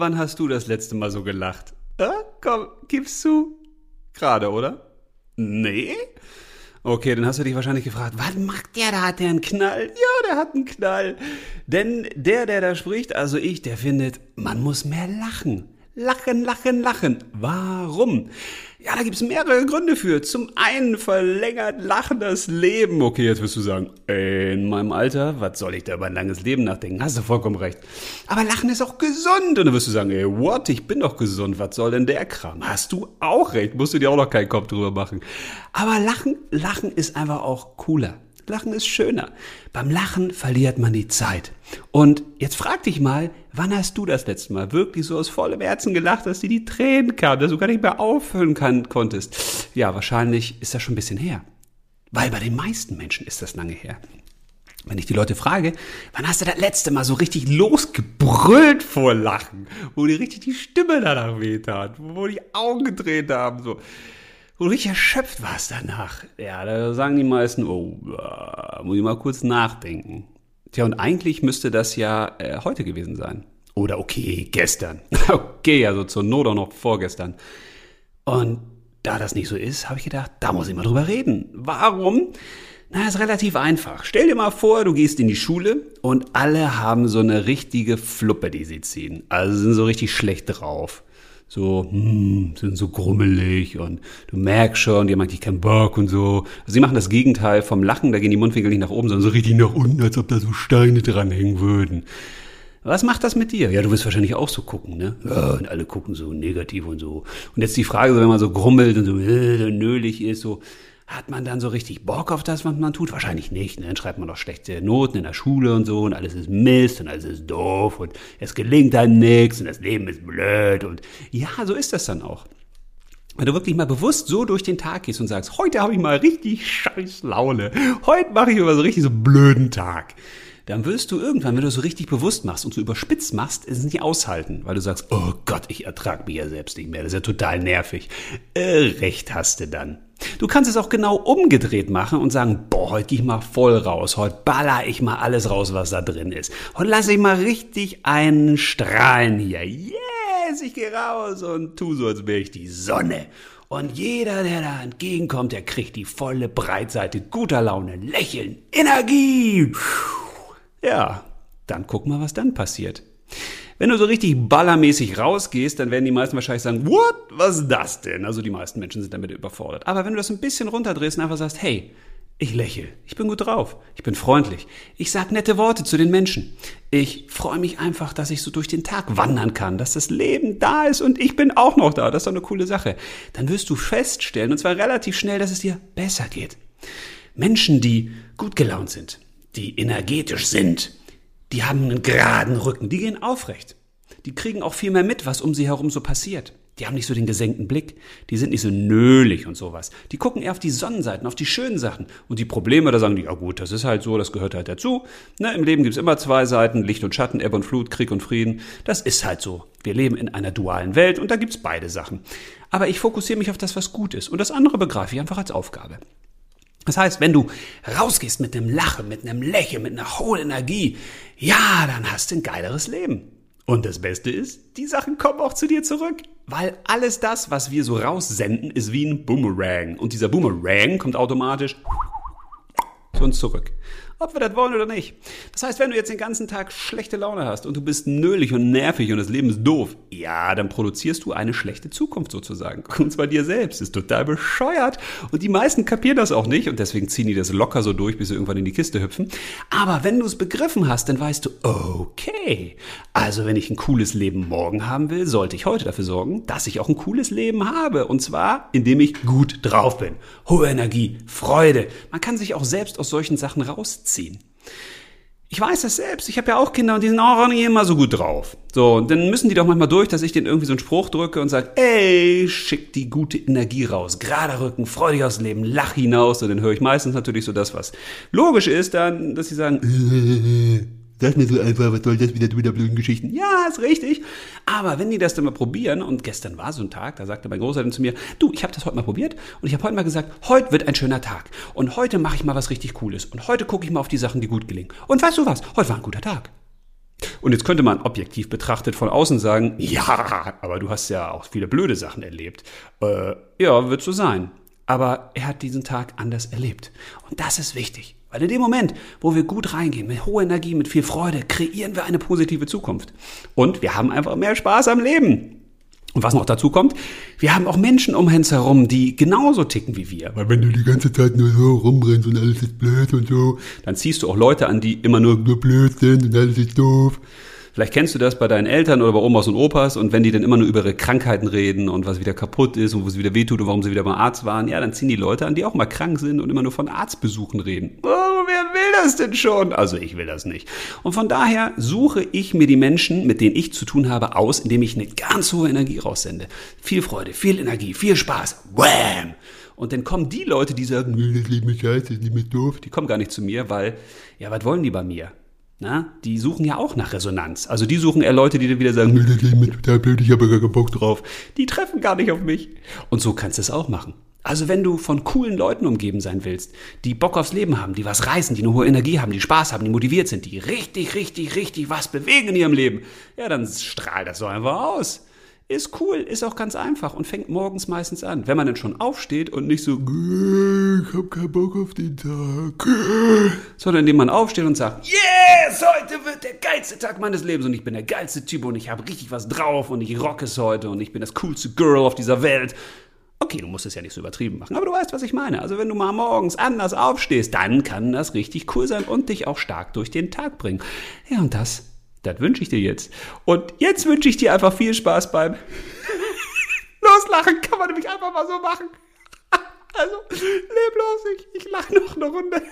wann hast du das letzte Mal so gelacht? Äh? Komm, gib's zu. Gerade, oder? Nee? Okay, dann hast du dich wahrscheinlich gefragt, was macht der da? Hat der einen Knall? Ja, der hat einen Knall. Denn der, der da spricht, also ich, der findet, man muss mehr lachen. Lachen, lachen, lachen. Warum? Ja, da gibt's mehrere Gründe für. Zum einen verlängert Lachen das Leben. Okay, jetzt wirst du sagen, in meinem Alter, was soll ich da über ein langes Leben nachdenken? Hast du vollkommen recht. Aber Lachen ist auch gesund. Und dann wirst du sagen, ey, what? Ich bin doch gesund. Was soll denn der Kram? Hast du auch recht. Musst du dir auch noch keinen Kopf drüber machen. Aber Lachen, Lachen ist einfach auch cooler. Lachen ist schöner. Beim Lachen verliert man die Zeit. Und jetzt frag dich mal, wann hast du das letzte Mal wirklich so aus vollem Herzen gelacht, dass dir die Tränen kamen, dass du gar nicht mehr aufhören kann, konntest? Ja, wahrscheinlich ist das schon ein bisschen her. Weil bei den meisten Menschen ist das lange her. Wenn ich die Leute frage, wann hast du das letzte Mal so richtig losgebrüllt vor Lachen, wo dir richtig die Stimme danach wehtat, wo die Augen gedreht haben, so wo du richtig erschöpft warst danach. Ja, da sagen die meisten, oh, muss ich mal kurz nachdenken. Tja, und eigentlich müsste das ja äh, heute gewesen sein. Oder okay, gestern. okay, also zur Not auch noch vorgestern. Und da das nicht so ist, habe ich gedacht, da muss ich mal drüber reden. Warum? Na, ist relativ einfach. Stell dir mal vor, du gehst in die Schule und alle haben so eine richtige Fluppe, die sie ziehen. Also sind so richtig schlecht drauf so, hm, sind so grummelig und du merkst schon, die haben eigentlich keinen Bock und so. Also sie machen das Gegenteil vom Lachen, da gehen die Mundwinkel nicht nach oben, sondern so richtig nach unten, als ob da so Steine dranhängen würden. Was macht das mit dir? Ja, du wirst wahrscheinlich auch so gucken, ne? Ja, und alle gucken so negativ und so. Und jetzt die Frage, wenn man so grummelt und so äh, nölig ist, so, hat man dann so richtig Bock auf das, was man tut? Wahrscheinlich nicht. Ne? Dann schreibt man doch schlechte Noten in der Schule und so und alles ist Mist und alles ist doof und es gelingt dann nichts und das Leben ist blöd und ja, so ist das dann auch. Wenn du wirklich mal bewusst so durch den Tag gehst und sagst, heute habe ich mal richtig scheiß Laune, heute mache ich immer so richtig so blöden Tag, dann wirst du irgendwann, wenn du so richtig bewusst machst und so überspitzt machst, es nicht aushalten, weil du sagst, oh Gott, ich ertrag mich ja selbst nicht mehr, das ist ja total nervig. Äh, recht hast du dann. Du kannst es auch genau umgedreht machen und sagen, boah, heute gehe ich mal voll raus, heute baller ich mal alles raus, was da drin ist. Heute lasse ich mal richtig einen strahlen hier. Yes, ich gehe raus und tu so, als wäre ich die Sonne. Und jeder, der da entgegenkommt, der kriegt die volle Breitseite guter Laune, Lächeln, Energie. Ja, dann guck mal, was dann passiert. Wenn du so richtig ballermäßig rausgehst, dann werden die meisten wahrscheinlich sagen, what, was ist das denn? Also die meisten Menschen sind damit überfordert. Aber wenn du das ein bisschen runterdrehst und einfach sagst, hey, ich lächle, ich bin gut drauf, ich bin freundlich, ich sag nette Worte zu den Menschen. Ich freue mich einfach, dass ich so durch den Tag wandern kann, dass das Leben da ist und ich bin auch noch da. Das ist doch eine coole Sache. Dann wirst du feststellen, und zwar relativ schnell, dass es dir besser geht. Menschen, die gut gelaunt sind, die energetisch sind, die haben einen geraden Rücken, die gehen aufrecht. Die kriegen auch viel mehr mit, was um sie herum so passiert. Die haben nicht so den gesenkten Blick, die sind nicht so nölig und sowas. Die gucken eher auf die Sonnenseiten, auf die schönen Sachen. Und die Probleme, da sagen die, ja gut, das ist halt so, das gehört halt dazu. Ne, Im Leben gibt's immer zwei Seiten, Licht und Schatten, Ebbe und Flut, Krieg und Frieden. Das ist halt so. Wir leben in einer dualen Welt und da gibt's beide Sachen. Aber ich fokussiere mich auf das, was gut ist. Und das andere begreife ich einfach als Aufgabe. Das heißt, wenn du rausgehst mit einem Lachen, mit einem Lächeln, mit einer hohen Energie, ja, dann hast du ein geileres Leben. Und das Beste ist, die Sachen kommen auch zu dir zurück. Weil alles das, was wir so raussenden, ist wie ein Boomerang. Und dieser Boomerang kommt automatisch zu uns zurück ob wir das wollen oder nicht. Das heißt, wenn du jetzt den ganzen Tag schlechte Laune hast und du bist nölig und nervig und das Leben ist doof, ja, dann produzierst du eine schlechte Zukunft sozusagen. Und zwar dir selbst. Ist total bescheuert. Und die meisten kapieren das auch nicht und deswegen ziehen die das locker so durch, bis sie irgendwann in die Kiste hüpfen. Aber wenn du es begriffen hast, dann weißt du, okay, also wenn ich ein cooles Leben morgen haben will, sollte ich heute dafür sorgen, dass ich auch ein cooles Leben habe. Und zwar, indem ich gut drauf bin. Hohe Energie, Freude. Man kann sich auch selbst aus solchen Sachen rausziehen ziehen. Ich weiß das selbst. Ich habe ja auch Kinder und die sind auch nicht immer so gut drauf. So, und dann müssen die doch manchmal durch, dass ich denen irgendwie so einen Spruch drücke und sage, ey, schick die gute Energie raus. Gerade Rücken, freudig aus dem Leben, lach hinaus. Und dann höre ich meistens natürlich so das, was logisch ist, dann, dass sie sagen, Sag mir so einfach, was soll das wieder mit der blöden Geschichten? Ja, ist richtig. Aber wenn die das dann mal probieren, und gestern war so ein Tag, da sagte mein Großeltern zu mir, du, ich habe das heute mal probiert und ich habe heute mal gesagt, heute wird ein schöner Tag. Und heute mache ich mal was richtig Cooles. Und heute gucke ich mal auf die Sachen, die gut gelingen. Und weißt du was? Heute war ein guter Tag. Und jetzt könnte man objektiv betrachtet von außen sagen, ja, aber du hast ja auch viele blöde Sachen erlebt. Äh, ja, wird so sein. Aber er hat diesen Tag anders erlebt. Und das ist wichtig. Weil in dem Moment, wo wir gut reingehen, mit hoher Energie, mit viel Freude, kreieren wir eine positive Zukunft. Und wir haben einfach mehr Spaß am Leben. Und was noch dazu kommt, wir haben auch Menschen um uns herum, die genauso ticken wie wir. Weil wenn du die ganze Zeit nur so rumrennst und alles ist blöd und so, Dann ziehst du auch Leute an, die immer nur nur blöd sind und alles ist doof. Vielleicht kennst du das bei deinen Eltern oder bei Omas und Opas und wenn die dann immer nur über ihre Krankheiten reden und was wieder kaputt ist und wo es wieder wehtut und warum sie wieder beim Arzt waren, ja, dann ziehen die Leute an, die auch mal krank sind und immer nur von Arztbesuchen reden. Oh, wer will das denn schon? Also ich will das nicht. Und von daher suche ich mir die Menschen, mit denen ich zu tun habe, aus, indem ich eine ganz hohe Energie raussende. Viel Freude, viel Energie, viel Spaß. Wham! Und dann kommen die Leute, die sagen, Das Leben ist scheiße, das Leben ist doof. die kommen gar nicht zu mir, weil, ja, was wollen die bei mir? Na, die suchen ja auch nach Resonanz. Also die suchen eher Leute, die dann wieder sagen, total blöd, ich habe gar keinen Bock drauf. die treffen gar nicht auf mich. Und so kannst du es auch machen. Also wenn du von coolen Leuten umgeben sein willst, die Bock aufs Leben haben, die was reißen, die eine hohe Energie haben, die Spaß haben, die motiviert sind, die richtig, richtig, richtig was bewegen in ihrem Leben, ja, dann strahl das so einfach aus. Ist cool, ist auch ganz einfach und fängt morgens meistens an. Wenn man dann schon aufsteht und nicht so, Ich hab keinen Bock auf den Tag. sondern indem man aufsteht und sagt, yes, heute wird der geilste Tag meines Lebens und ich bin der geilste Typ und ich habe richtig was drauf und ich rock es heute und ich bin das coolste Girl auf dieser Welt. Okay, du musst es ja nicht so übertrieben machen, aber du weißt, was ich meine. Also wenn du mal morgens anders aufstehst, dann kann das richtig cool sein und dich auch stark durch den Tag bringen. Ja, und das, das wünsche ich dir jetzt. Und jetzt wünsche ich dir einfach viel Spaß beim Loslachen. Kann man nämlich einfach mal so machen. Also, leb los, ich, ich lache noch eine Runde.